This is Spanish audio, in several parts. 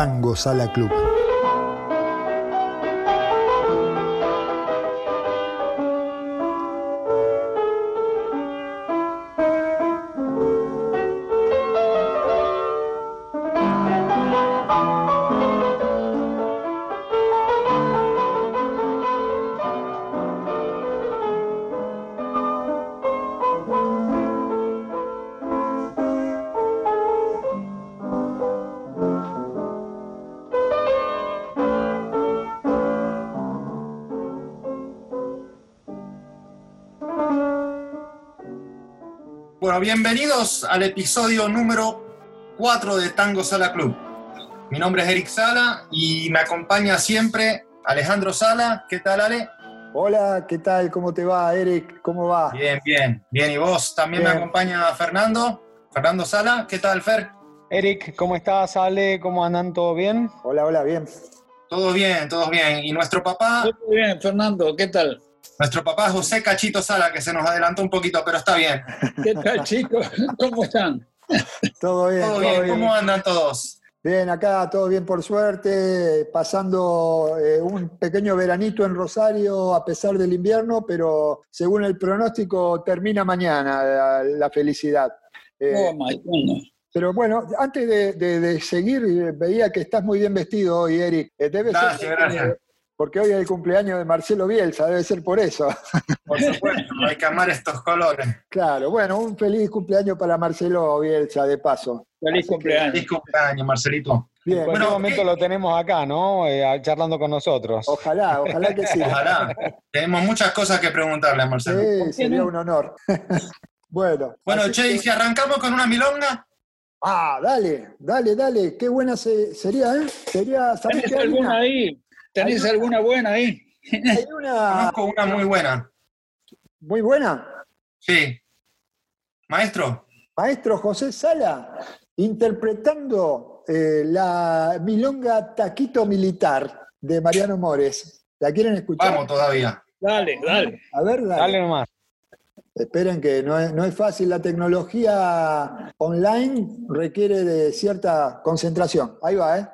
Tango Sala Club. Bueno, bienvenidos al episodio número 4 de Tango Sala Club. Mi nombre es Eric Sala y me acompaña siempre Alejandro Sala. ¿Qué tal, Ale? Hola, ¿qué tal? ¿Cómo te va, Eric? ¿Cómo va? Bien, bien, bien. ¿Y vos? También Bien. me acompaña Fernando. Fernando Sala, ¿qué tal, Fer? Eric, ¿cómo estás? Ale, ¿cómo andan? ¿Todo bien? Hola, hola, bien. Todo bien, todo bien. Y nuestro papá, Muy bien, Fernando, ¿qué tal? Nuestro papá José Cachito Sala, que se nos adelantó un poquito, pero está bien. ¿Qué tal, chicos? ¿Cómo están? Todo bien, Todo todo bien, bien. ¿cómo andan todos? Bien, acá todo bien por suerte, pasando eh, un pequeño veranito en Rosario a pesar del invierno, pero según el pronóstico termina mañana la, la felicidad. Eh, Oh, my goodness. pero bueno, antes de, de- de seguir, eh, veía que estás muy bien vestido hoy, Eric. Eh, debe Gracias, ser gracias. Porque hoy es el cumpleaños de Marcelo Bielsa, debe ser por eso. Por supuesto, hay que amar estos colores. Claro, bueno, un feliz cumpleaños para Marcelo Bielsa, de paso. Feliz cumpleaños. Feliz cumpleaños, Marcelito. Bien, En cualquier Bueno, momento ¿qué? lo tenemos acá, ¿no? Eh, charlando con nosotros. ojalá, ojalá que sí. Ojalá. Tenemos muchas cosas que preguntarle a Marcelo. Sí, sería un honor. bueno. Bueno, Che, que- ¿y si arrancamos con una milonga? Ah, dale, dale, dale. Qué buena se- sería, ¿eh? Sería, ¿sabés ¿Tenés qué? Hay alguna una, ahí? ¿Tenés una- alguna buena ahí? hay una Conozco una muy buena. muy buena. Sí. Maestro, Maestro José Sala, interpretando eh, la milonga Taquito Militar de Mariano Mores. ¿La quieren escuchar? vamos todavía. Dale, dale. A ver, dale. Dale nomás. Esperen que no es, no es fácil, la tecnología online requiere de cierta concentración. Ahí va, ¿eh?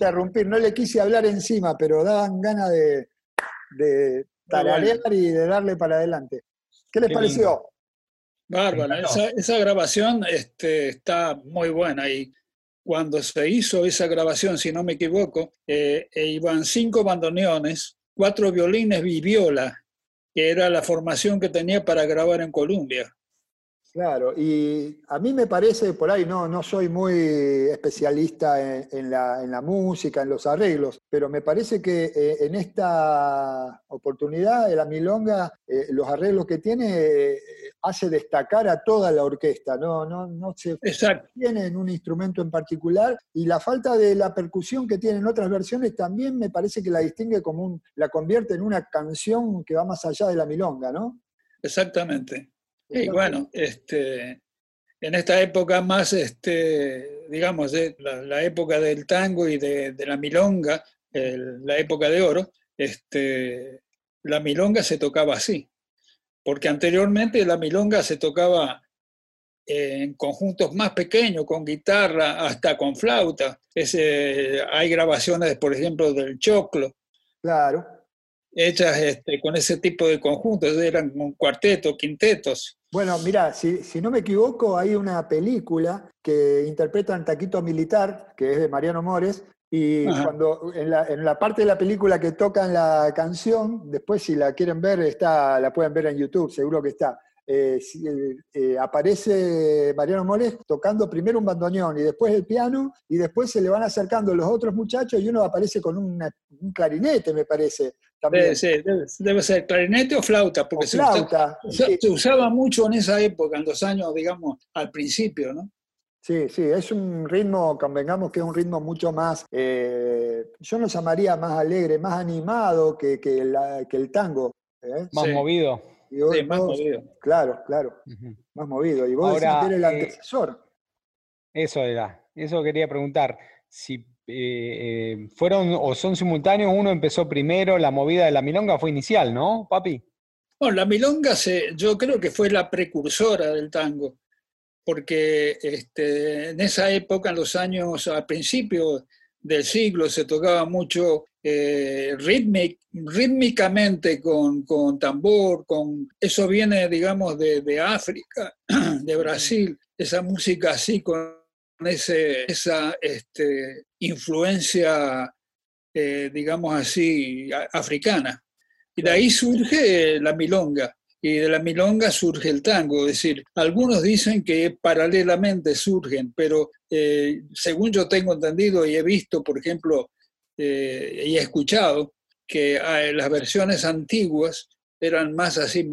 Interrumpir, no le quise hablar encima, pero daban ganas de, de tararear y de darle para adelante. ¿Qué les Qué pareció? Bárbara, esa, esa grabación este, está muy buena y cuando se hizo esa grabación, si no me equivoco, eh, eh, iban cinco bandoneones, cuatro violines y viola, que era la formación que tenía para grabar en Colombia. Claro, y a mí me parece, por ahí no, no soy muy especialista en, en la, en la música, en los arreglos, pero me parece que eh, en esta oportunidad de la milonga, eh, los arreglos que tiene eh, hace destacar a toda la orquesta, no, no, no se tiene en un instrumento en particular y la falta de la percusión que tiene en otras versiones también me parece que la distingue como un, la convierte en una canción que va más allá de la milonga, ¿no? exactamente. Y bueno, este, en esta época más, este, digamos, de la, la época del tango y de, de la milonga, el- la época de oro, este, la milonga se tocaba así, porque anteriormente la milonga se tocaba en conjuntos más pequeños, con guitarra, hasta con flauta. Ese, hay grabaciones, por ejemplo, del Choclo, Claro. Hechas este, con ese tipo de conjuntos, eran con cuartetos, quintetos. Bueno, mira, si, si no me equivoco, hay una película que interpretan Taquito Militar, que es de Mariano Mores, y Ajá. cuando en la, en la parte de la película que tocan la canción, después si la quieren ver, está, la pueden ver en YouTube, seguro que está. Eh, eh, aparece Mariano Mores tocando primero un bandoneón y después el piano, y después se le van acercando los otros muchachos y uno aparece con una- un clarinete, me parece. También. Debe ser, debe, debe ser clarinete o flauta, porque O se, usa- flauta. usa- sí. se usaba mucho en esa época, en los años, digamos, al principio, ¿no? Sí, sí, es un ritmo, convengamos que es un ritmo mucho más, eh, yo lo llamaría más alegre, más animado que, que, la- que el tango. ¿eh? Más Sí. movido. Y vos- Sí, más vos- movido. Claro, claro, más movido. Y vos decís Ahora, que era el eh, antecesor. Eso era, eso quería preguntar. Si eh, eh, fueron o son simultáneos, uno empezó primero, la movida de la milonga fue inicial, ¿no, papi? Bueno, la milonga se, yo creo que fue la precursora del tango, porque este, en esa época, en los años, al principio del siglo, se tocaba mucho eh, rítmic- rítmicamente con, con tambor, con, eso viene, digamos, de, de África, de Brasil, esa música así, con ese, esa este, influencia, eh, digamos así, africana. Y de ahí surge la milonga, y de la milonga surge el tango. Es decir, algunos dicen que paralelamente surgen, pero eh, según yo tengo entendido y he visto, por ejemplo, eh, y he escuchado, que ah, las versiones antiguas eran más así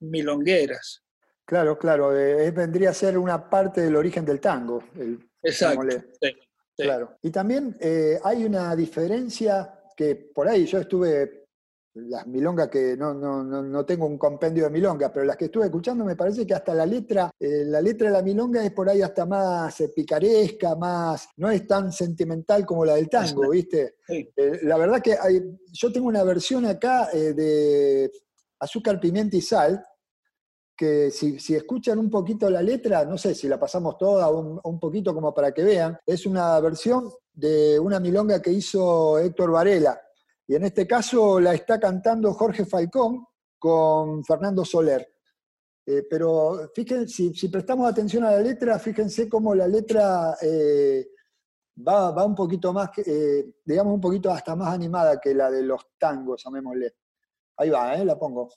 milongueras. Claro, claro, eh, vendría a ser una parte del origen del tango. el Exacto. llamémosle. sí, sí. Claro. Y también eh, hay una diferencia que por ahí yo estuve, las milongas que no, no, no, no tengo un compendio de milongas, pero las que estuve escuchando me parece que hasta la letra, eh, la letra de la milonga es por ahí hasta más eh, picaresca, más, no es tan sentimental como la del tango, ¿viste? Sí. Eh, la verdad que hay, yo tengo una versión acá de azúcar, pimienta y sal, que si, si escuchan un poquito la letra, no sé si la pasamos toda o un, un poquito como para que vean, es una versión de una milonga que hizo Héctor Varela. Y en este caso la está cantando Jorge Falcón con Fernando Soler. Eh, pero fíjense, si, prestamos atención a la letra, fíjense cómo la letra eh, va, va un poquito más, eh, digamos un poquito hasta más animada que la de los tangos, llamémosle. Ahí va, la pongo.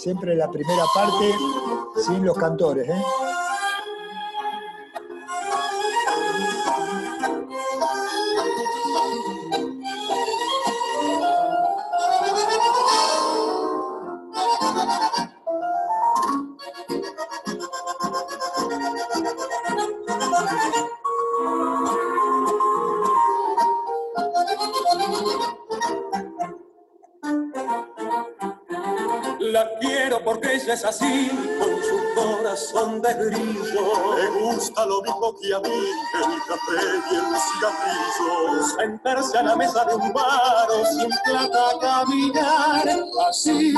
Siempre la primera parte sin los cantores, ¿eh? Brillo. Me gusta lo mismo que a mí, el café y el cigarrillo. Sentarse a la mesa de un bar o sin plata caminar, así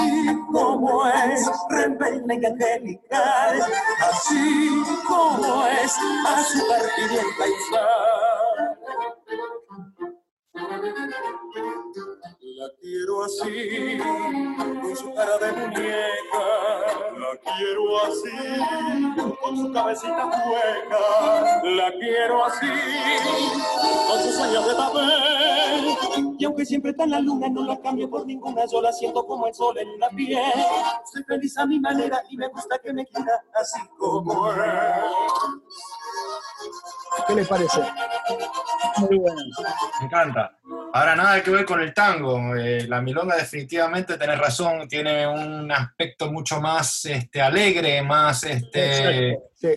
como es, rebelde y angelical, así como es, a su pimienta y así, con su cara de muñeca. La quiero así, con su cabecita hueca. La quiero así, con sus años de papel. Y aunque siempre está en la luna, no la cambio por ninguna. Yo la siento como el sol en la piel. Soy feliz a mi manera y me gusta que me quiera así como es. ¿Qué les parece? Muy bueno. Me encanta. Ahora nada que ver con el tango. eh, la milonga definitivamente, tenés razón, tiene un aspecto mucho más este, alegre, más, este, Sí.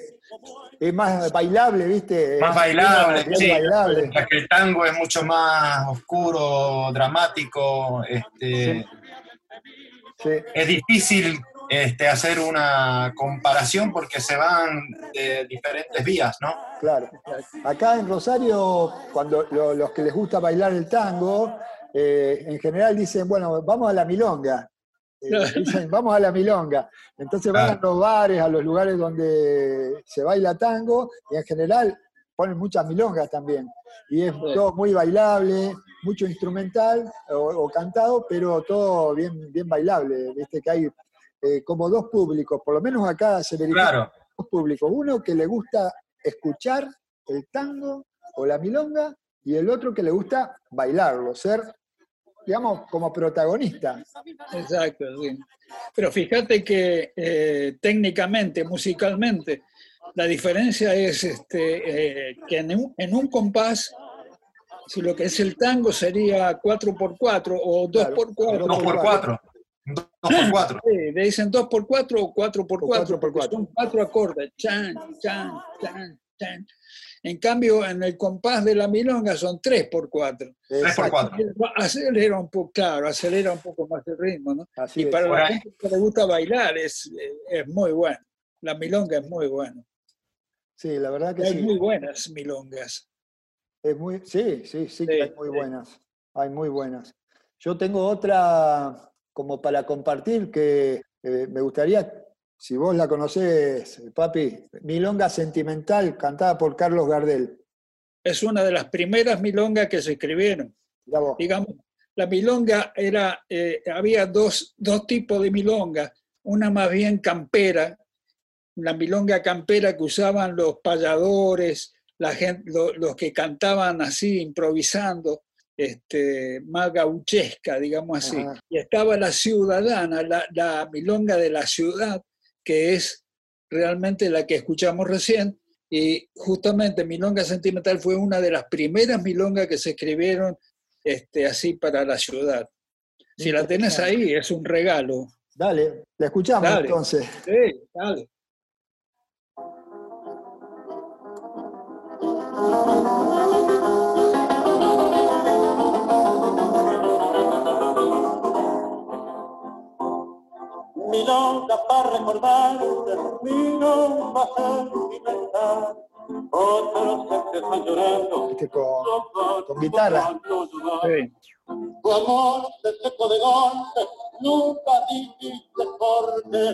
Es más bailable, ¿viste? más Es bailable. bien sí. bailable. Mientras que el tango es mucho más oscuro, dramático. Este, Sí. es difícil este, hacer una comparación porque se van de diferentes vías, ¿no? Claro. Acá en Rosario, cuando lo- los que les gusta bailar el tango, eh, en general dicen, bueno, vamos a la milonga. Eh, dicen, vamos a la milonga. Entonces van a los bares, a los lugares donde se baila tango, y en general ponen muchas milongas también. Y es todo muy bailable, mucho instrumental o, o cantado, pero todo bien, bien bailable. Viste que hay eh, como dos públicos, por lo menos acá se verifica Claro, dos públicos. Uno que le gusta escuchar el tango o la milonga y el otro que le gusta bailarlo, ser, digamos, como protagonista. Exacto, sí. Pero fíjate que eh, técnicamente, musicalmente, la diferencia es este, eh, que en un, en un compás, si lo que es el tango sería 4x4 o 2x4. dos por cuatro. Dos por cuatro. Sí, le dicen 2x4 o 4x4, O 4x4. porque son cuatro acordes, chan, chan, chan, chan. En cambio, en el compás de la milonga son 3x4. Tres por Exacto, cuatro. Acelera un poco, claro, acelera un poco más el ritmo, ¿no? así Y es. para Por la gente que le gusta bailar es, es muy bueno. La milonga es muy buena. Sí, la verdad que Hay sí. muy buenas milongas. Es muy, sí, sí, sí, que Sí, hay muy sí. buenas. Hay muy buenas. Yo tengo otra como para compartir que eh, me gustaría, si vos la conocés, papi, Milonga Sentimental, cantada por Carlos Gardel. Es una de las primeras milongas que se escribieron. Digamos, la milonga era, eh, había dos, dos tipos de milonga. Una más bien campera, la milonga campera que usaban los payadores, la gente, lo- los que cantaban así, improvisando, este, más gauchesca, digamos así. Ajá. Y estaba la ciudadana, la, la milonga de la ciudad, que es realmente la que escuchamos recién. Y justamente Milonga Sentimental fue una de las primeras milongas que se escribieron este, así para la ciudad. Si la tenés ahí, es un regalo. Dale, la escuchamos Dale. entonces. Sí, dale. Milonga para recordarte, milonga sentimental. Otros se están llorando, Este, con, con guitarra. Sí. Tu amor te seco de golpe, nunca dijiste por qué.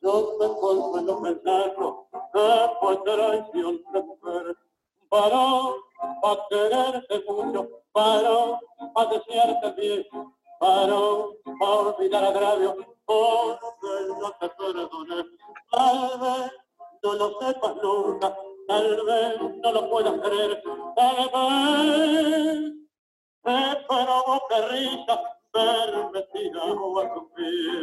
Yo me consuelo pensando que fue traición de mujer. Paró para quererte mucho, paró para desearte bien, para olvidar agravio, porque no te perdoné. Tal vez no lo sepas nunca, tal vez no lo puedas creer, tal vez me provoca risa verme a tu pies.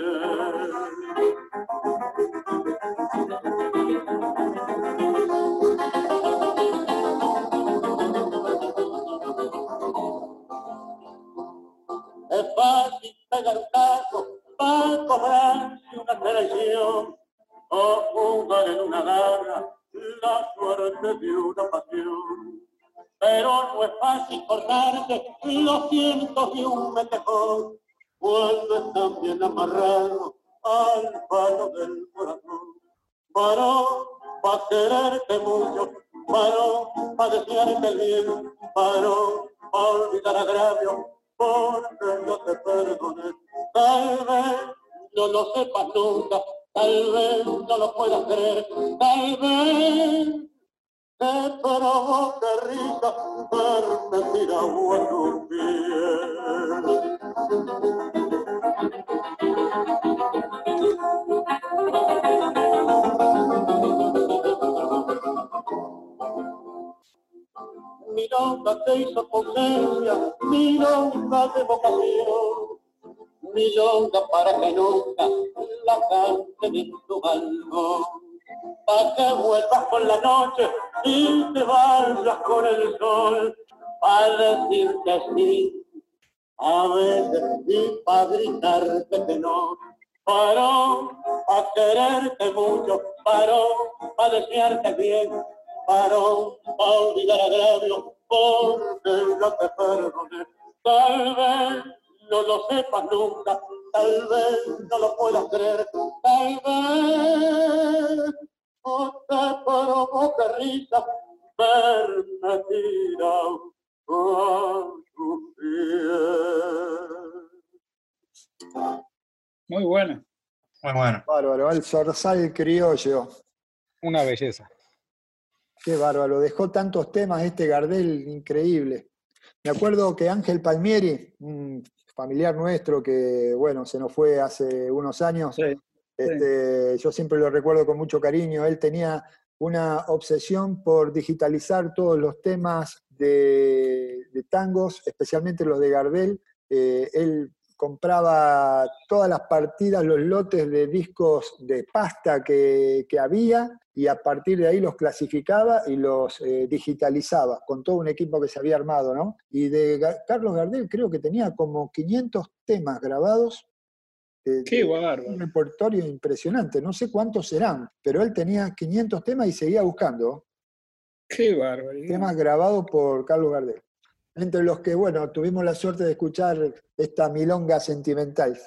Fácil pegar un taco para cobrarse una traición. O jugar en una garra la suerte de una pasión. Pero no es fácil cortarse los cientos de un metejón. Cuando están bien amarrados al palo del corazón. Varón, para quererte mucho, varón, para desearte bien, varón, para olvidar agravio, porque no te perdoné. Tal vez no lo sepas nunca, tal vez no lo puedas creer, tal vez te provoque risa. Verme tirado a tu Milonga te hizo potencia, milonga de vocación, milonga para que nunca la cante de tu balcón. Para que vuelvas con la noche y te vayas con el sol, para decirte sí, a veces y para gritarte que no. Paró a quererte mucho, paró a desearte bien, paró a olvidar agravio, porque no te perdoné. Tal vez no lo sepas nunca, tal vez no lo puedas creer, tal vez no te provoque risa verme tirado con tu piel. Muy bueno. Muy bueno. Bárbaro, el zorzal criollo. Una belleza. Qué bárbaro, dejó tantos temas este Gardel increíble. Me acuerdo que Ángel Palmieri, un familiar nuestro que, bueno, se nos fue hace unos años, Sí. este, yo siempre lo recuerdo con mucho cariño, él tenía una obsesión por digitalizar todos los temas de, de tangos, especialmente los de Gardel. Eh, él compraba todas las partidas, los lotes de discos de pasta que, que había y a partir de ahí los clasificaba y los eh, digitalizaba con todo un equipo que se había armado, ¿no? Y de Carlos Gardel creo que tenía como 500 temas grabados. eh, Qué un bárbaro. repertorio impresionante, no sé cuántos serán, pero él tenía 500 temas y seguía buscando Qué bárbaro. temas grabados por Carlos Gardel. Entre los que, bueno, tuvimos la suerte de escuchar esta milonga sentimental.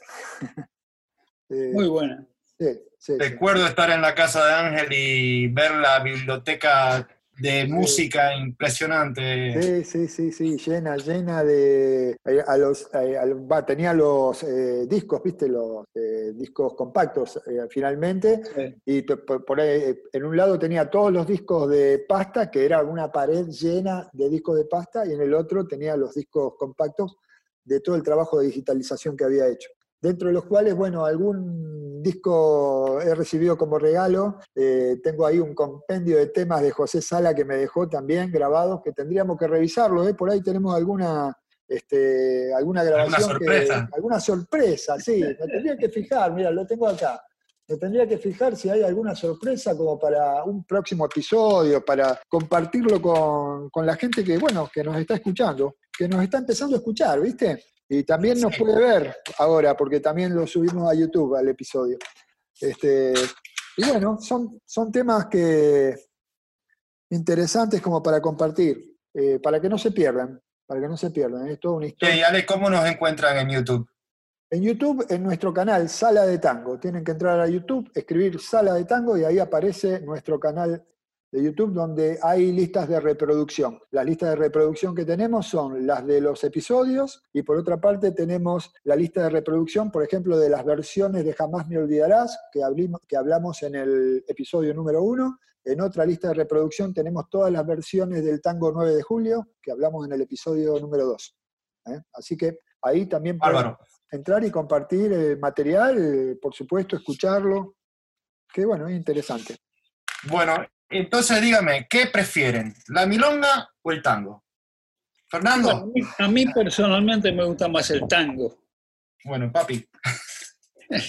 Eh, Muy buena. sí, sí, sí. Recuerdo estar en la casa de Ángel y ver la biblioteca de música impresionante. Sí, sí, sí, sí, llena, llena de... eh, A los, eh, a los- va, tenía los eh, discos, viste, los eh, discos compactos eh, finalmente, Sí. y por, ahí, en un lado tenía todos los discos de pasta, que era una pared llena de discos de pasta, y en el otro tenía los discos compactos de todo el trabajo de digitalización que había hecho. Dentro de los cuales, bueno, algún disco he recibido como regalo. eh, tengo ahí un compendio de temas de José Sala que me dejó también grabados, que tendríamos que revisarlo. ¿eh? Por ahí tenemos alguna, este, alguna grabación. que- sorpresa? alguna sorpresa, sí. Me tendría que fijar, mira, lo tengo acá. Me tendría que fijar si hay alguna sorpresa como para un próximo episodio, para compartirlo con, con la gente que, bueno, que nos está escuchando, que nos está empezando a escuchar, ¿viste? Y también nos puede ver ahora, porque también lo subimos a YouTube al episodio. Este, y bueno, son, son temas que interesantes como para compartir, eh, para que no se pierdan, para que no se pierdan. Es toda una historia. Che, y Ale, ¿cómo nos encuentran en YouTube? En YouTube, en nuestro canal Sala de Tango. Tienen que entrar a YouTube, escribir Sala de Tango y ahí aparece nuestro canal de YouTube donde hay listas de reproducción. Las listas de reproducción que tenemos son las de los episodios y por otra parte tenemos la lista de reproducción, por ejemplo, de las versiones de Jamás me olvidarás, que, que hablamos en el episodio número uno. En otra lista de reproducción tenemos todas las versiones del tango 9 de julio, que hablamos en el episodio número 2. Así que ahí también pueden entrar y compartir el material, eh, por supuesto, escucharlo. Que bueno, es interesante. Bueno, entonces dígame, ¿qué prefieren? ¿La milonga o el tango? Bueno, Fernando. a mí- a mí personalmente me gusta más el tango. Bueno, papi.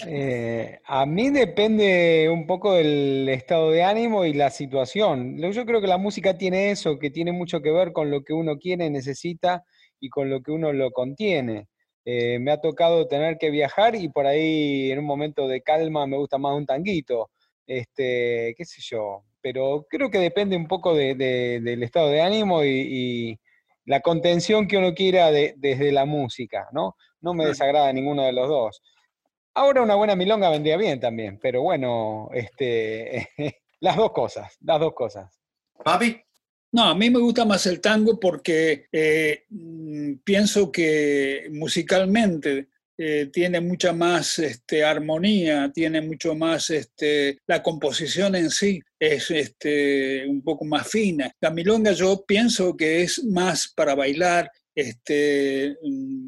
Eh, a mí depende un poco del estado de ánimo y la situación. Yo creo que la música tiene eso, que tiene mucho que ver con lo que uno quiere, necesita y con lo que uno lo contiene. Eh, me ha tocado tener que viajar y por ahí en un momento de calma me gusta más un tanguito, este, qué sé yo. Pero creo que depende un poco de- de- del estado de ánimo y, y la contención que uno quiera de- desde la música, ¿no? No me Claro. desagrada ninguno de los dos. Ahora una buena milonga vendría bien también, pero bueno, este, las dos cosas, las dos cosas. Papi. No, a mí me gusta más el tango porque eh, mm, pienso que musicalmente eh, tiene mucha más este, armonía, tiene mucho más, este, la composición en sí es este, un poco más fina. La milonga yo pienso que es más para bailar, este,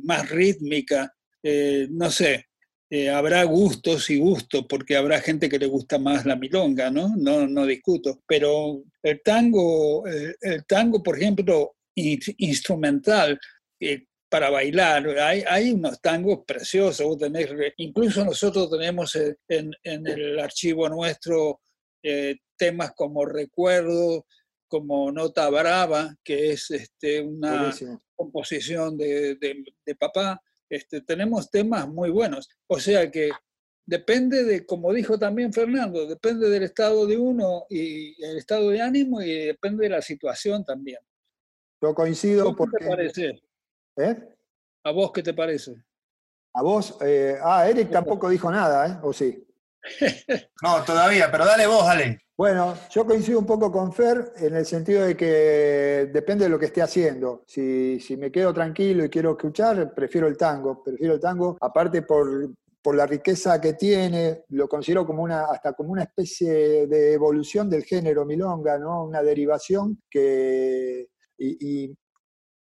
más rítmica, eh, no sé, eh, habrá gustos y gustos, porque habrá gente que le gusta más la milonga, ¿no? No, no discuto. Pero el tango, el, tango, por ejemplo, instrumental, eh, para bailar, hay, hay, unos tangos preciosos. Tenés, incluso nosotros tenemos en, en el archivo nuestro eh, temas como Recuerdo, como Nota Brava, que es este, una composición de, de, de papá este, tenemos temas muy buenos. O sea que depende de, como dijo también Fernando, depende del estado de uno y el estado de ánimo y depende de la situación también. Yo coincido ¿Qué te parece? ¿Eh? ¿A vos qué te parece? A vos, eh, ah, Eric tampoco dijo nada, ¿eh? ¿O sí? no, todavía, pero dale vos, dale. Bueno, yo coincido un poco con Fer en el sentido de que depende de lo que esté haciendo. Si, me quedo tranquilo y quiero escuchar, prefiero el tango. Prefiero el tango, aparte por, la riqueza que tiene, lo considero como una, hasta como una especie de evolución del género milonga, ¿no? Una derivación que. Y,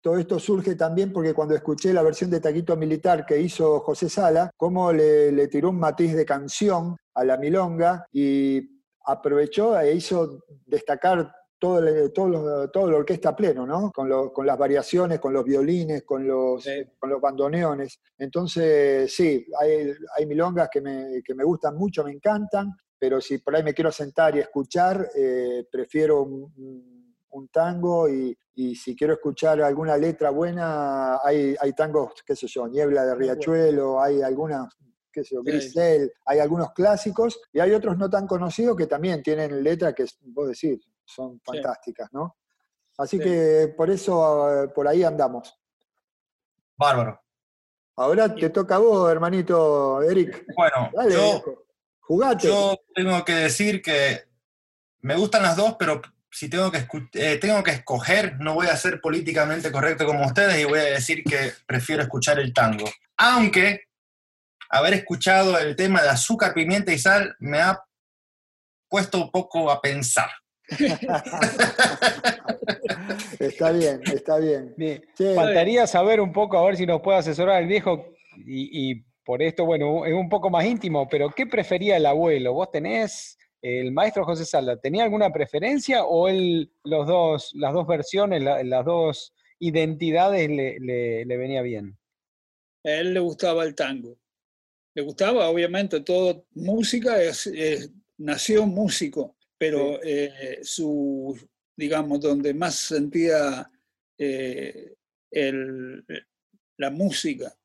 todo esto surge también porque cuando escuché la versión de Taquito Militar que hizo José Sala, cómo le, le tiró un matiz de canción a la milonga y aprovechó e hizo destacar todo, todo, todo la orquesta pleno, ¿no? Con, con, las variaciones, con los violines, con los, con los bandoneones. Entonces, sí, hay, hay milongas que me, que me, gustan mucho, me encantan, pero si por ahí me quiero sentar y escuchar, eh, prefiero un, un tango y, y, si quiero escuchar alguna letra buena, hay, hay tangos, qué sé yo, Niebla de Riachuelo, hay algunas qué sé yo, Grisel, hay algunos clásicos y hay otros no tan conocidos que también tienen letras que, vos decís, son fantásticas, ¿no? Así que por eso, por ahí andamos. Bárbaro. Ahora te toca a vos, hermanito Eric. Bueno, Dale, yo, jugate. Yo tengo que decir que me gustan las dos, pero si tengo que, eh, tengo que escoger, no voy a ser políticamente correcto como ustedes y voy a decir que prefiero escuchar el tango. Aunque haber escuchado el tema de azúcar, pimienta y sal me ha puesto un poco a pensar. está bien, está bien. Faltaría saber un poco, a ver si nos puede asesorar el viejo, y, por esto, bueno, es un poco más íntimo, pero ¿qué prefería el abuelo? ¿Vos tenés, el maestro José Salda, tenía alguna preferencia o él, los dos, las dos versiones, las dos identidades le, le venía bien? A él le gustaba el tango le gustaba, obviamente, todo música, es, nació músico, pero eh, su, digamos, donde más sentía eh, el, la música,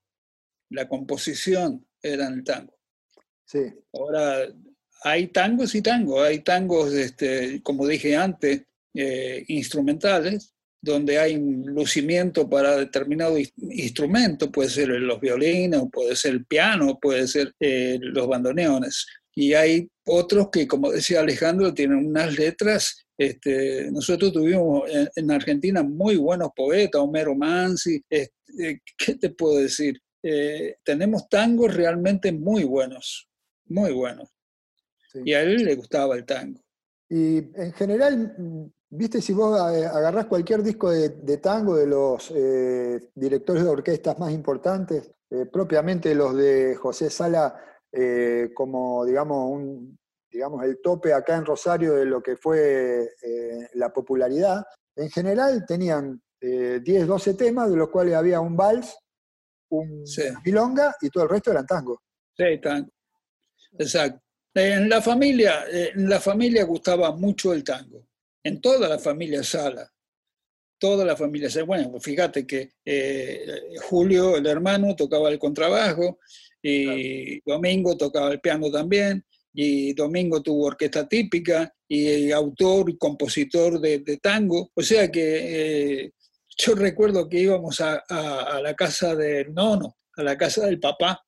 la composición, era en el tango. Sí. Ahora, hay tangos y tangos, hay tangos, este, como dije antes, eh, instrumentales, donde hay un lucimiento para determinado instrumento, puede ser los violines, puede ser el piano, puede ser eh, los bandoneones. Y hay otros que, como decía Alejandro, tienen unas letras. Este, nosotros tuvimos en, Argentina muy buenos poetas, Homero Mansi, este, ¿qué te puedo decir? Eh, tenemos tangos realmente muy buenos, muy buenos. Y a él le gustaba el tango. Y en general, Viste, si vos eh, agarrás cualquier disco de, tango de los eh, directores de orquestas más importantes, eh, propiamente los de José Sala, como digamos, un, digamos el tope acá en Rosario de lo que fue la popularidad, en general tenían 10, 12 temas, de los cuales había un vals, un milonga y todo el resto eran tango. Sí, tango. Exacto. En la familia, en la familia gustaba mucho el tango en toda la familia Sala. Toda la familia Sala. Bueno, fíjate que eh, Julio, el hermano, tocaba el contrabajo, y Domingo tocaba el piano también, y Domingo tuvo orquesta típica, y autor y compositor de, tango. O sea que eh, yo recuerdo que íbamos a, a, la casa del nono, a la casa del papá,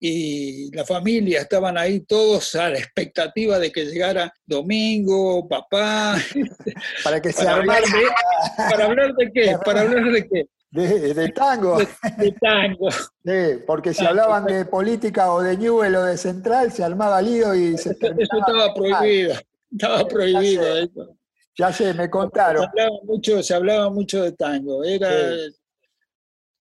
y la familia estaban ahí todos a la expectativa de que llegara domingo, papá. Para que se para hablar, de, para hablar de qué, para hablar de qué. De, tango. De, tango. Sí, porque si hablaban de política o de Newell o de Central, se armaba lío y se Eso estaba prohibido. Estaba prohibido ya sé, eso. Ya sé, me contaron. Se hablaba mucho, se hablaba mucho de tango. Era,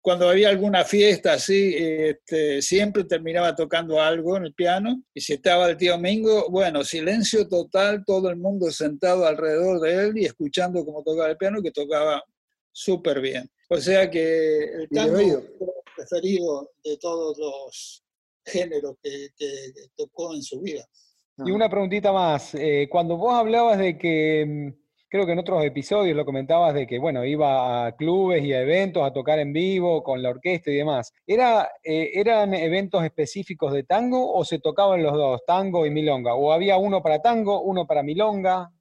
cuando había alguna fiesta así, este, siempre terminaba tocando algo en el piano. Y si estaba el tío Mingo, bueno, silencio total, todo el mundo sentado alrededor de él y escuchando cómo tocaba el piano, que tocaba súper bien. O sea que el tango es el preferido de todos los géneros que, tocó en su vida. Y una preguntita más. Eh, cuando vos hablabas de que mm, creo que en otros episodios lo comentabas de que, bueno, iba a clubes y a eventos a tocar en vivo con la orquesta y demás. ¿Era, eh, ¿Eran eventos específicos de tango o se tocaban los dos, tango y milonga? ¿O había uno para tango, uno para milonga?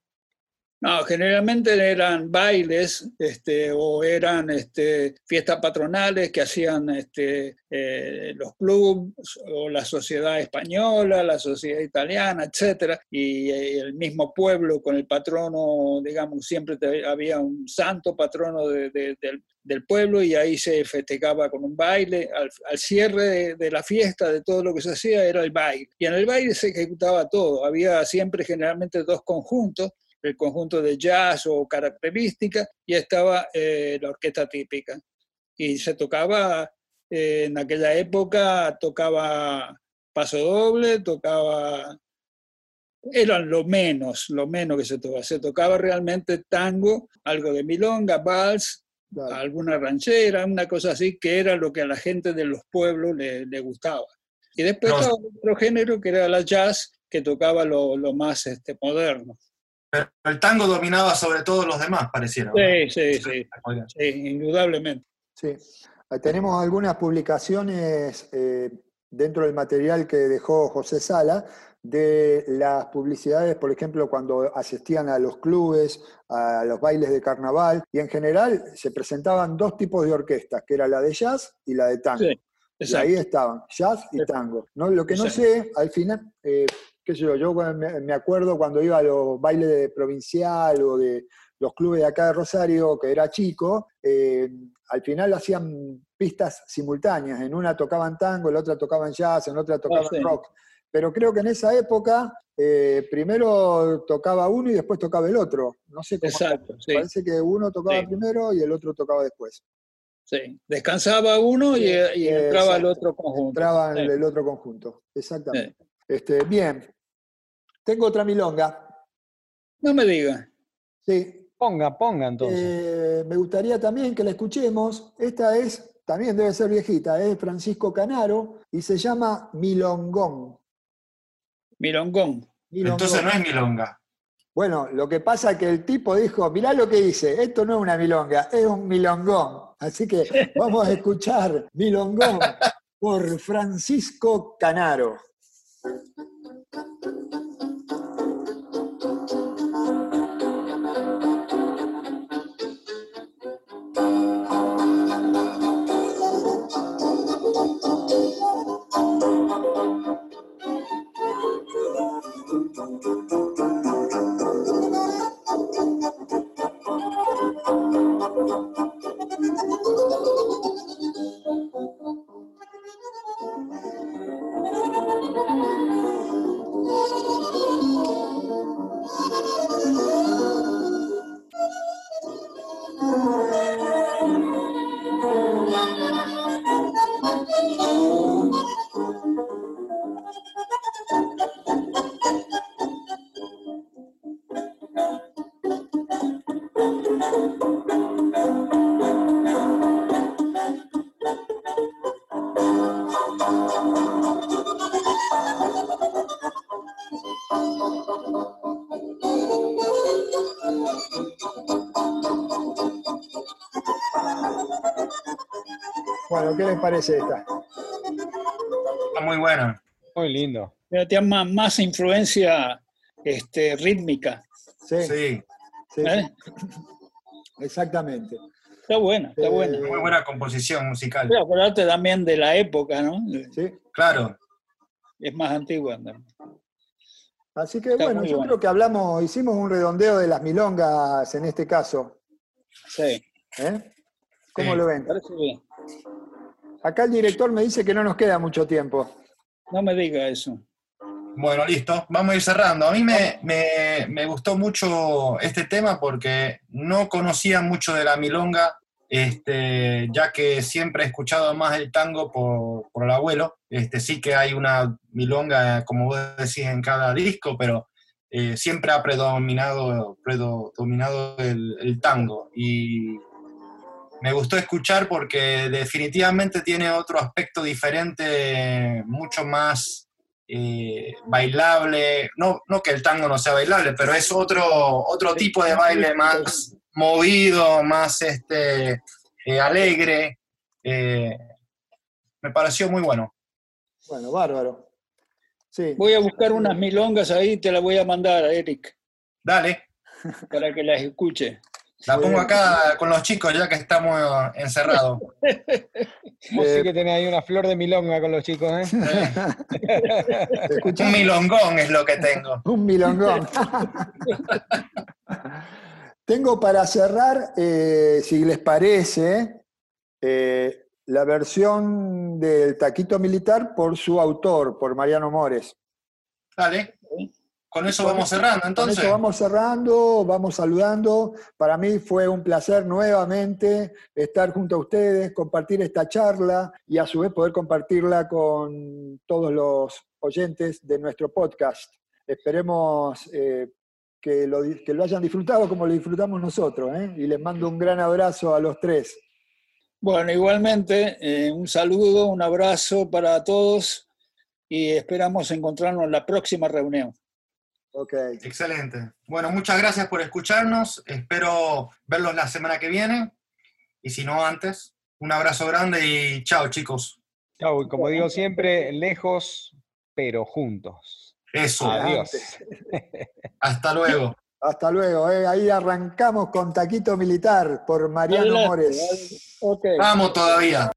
No, generalmente eran bailes este, o eran este, fiestas patronales que hacían este, eh, los clubes o la sociedad española, la sociedad italiana, etc. Y eh, el mismo pueblo con el patrono, digamos, siempre había un santo patrono del, pueblo y ahí se festejaba con un baile. Al, cierre de, de, la fiesta, de todo lo que se hacía, era el baile. Y en el baile se ejecutaba todo. Había siempre generalmente dos conjuntos el conjunto de jazz o característica, y estaba eh, la orquesta típica. Y se tocaba, eh, en aquella época, tocaba paso doble, tocaba, eran lo menos, lo menos que se tocaba. Se tocaba realmente tango, algo de milonga, vals, alguna ranchera, una cosa así, que era lo que a la gente de los pueblos le, gustaba. Y después estaba otro género que era la jazz, que tocaba lo, lo más este, moderno. Pero el tango dominaba sobre todos los demás, pareciera. Sí, sí, sí, sí, indudablemente. Sí. Tenemos algunas publicaciones eh, dentro del material que dejó José Sala de las publicidades, por ejemplo, cuando asistían a los clubes, a los bailes de carnaval, y en general se presentaban dos tipos de orquestas, que era la de jazz y la de tango. y ahí estaban, jazz y tango. ¿no? Lo que no sé, al final, eh, yo, yo me acuerdo cuando iba a los bailes de provincial o de los clubes de acá de Rosario, que era chico, eh, al final hacían pistas simultáneas. En una tocaban tango, en la otra tocaban jazz, en otra tocaban ah, rock. Pero creo que en esa época eh, primero tocaba uno y después tocaba el otro. No sé cómo. Exacto, Parece que uno tocaba primero y el otro tocaba después. Sí, descansaba uno y, entraba el otro conjunto. Entraba en el otro conjunto, exactamente. Este, bien, tengo otra milonga. No me diga. Sí. Ponga, ponga entonces. Eh, me gustaría también que la escuchemos. Esta es, también debe ser viejita, es Francisco Canaro y se llama Milongón. Milongón. Entonces no es milonga. Bueno, lo que pasa es que el tipo dijo, mirá lo que dice, esto no es una milonga, es un milongón. Así que vamos a escuchar Milongón por Francisco Canaro. ¿Qué les parece esta? Está muy buena. Muy lindo. Tiene más, más influencia este, rítmica. Sí. sí. ¿Eh? Exactamente. Está buena, está buena. Muy buena composición musical. Pero acordate también de la época, ¿no? Sí. Claro. es más antigua. Así que bueno, yo creo que hablamos, hicimos un redondeo de las milongas en este caso. Sí. ¿Eh? ¿Cómo lo ven? Acá el director me dice que no nos queda mucho tiempo. No me diga eso. Bueno, listo, vamos a ir cerrando. A mí me, me, gustó mucho este tema porque no conocía mucho de la milonga, este, ya que siempre he escuchado más el tango por, por, el abuelo. Este, sí que hay una milonga, como vos decís, en cada disco, pero eh, siempre ha predominado, predominado el, el tango. Y me gustó escuchar porque definitivamente tiene otro aspecto diferente, mucho más eh, bailable. No, no que el tango no sea bailable, pero es otro, otro tipo de baile más movido, más este, eh, alegre. Eh, me pareció muy bueno. Bueno, bárbaro. Sí. Voy a buscar unas milongas ahí, te las voy a mandar a Eric. Dale. Para que las escuche. La pongo acá con los chicos ya que estamos encerrados. Vos sí que tenés ahí una flor de milonga con los chicos, ¿eh? Un milongón es lo que tengo. Un milongón. tengo para cerrar, eh, si les parece, eh, la versión del Taquito Militar por su autor, por Mariano Mores. Dale. Con eso vamos cerrando, entonces. Con eso vamos cerrando, vamos saludando. Para mí fue un placer nuevamente estar junto a ustedes, compartir esta charla y a su vez poder compartirla con todos los oyentes de nuestro podcast. Esperemos eh, que, lo, que, lo, hayan disfrutado como lo disfrutamos nosotros. ¿eh? Y les mando un gran abrazo a los tres. Bueno, igualmente, eh, un saludo, un abrazo para todos y esperamos encontrarnos en la próxima reunión. Ok. Excelente. Bueno, muchas gracias por escucharnos. Espero verlos la semana que viene. Y si no antes, un abrazo grande y chao, chicos. Chao, y como digo siempre, lejos, pero juntos. Eso. Adiós. Hasta luego. Hasta luego. Eh. Ahí arrancamos con Taquito Militar por Mariano Mores. Vamos todavía.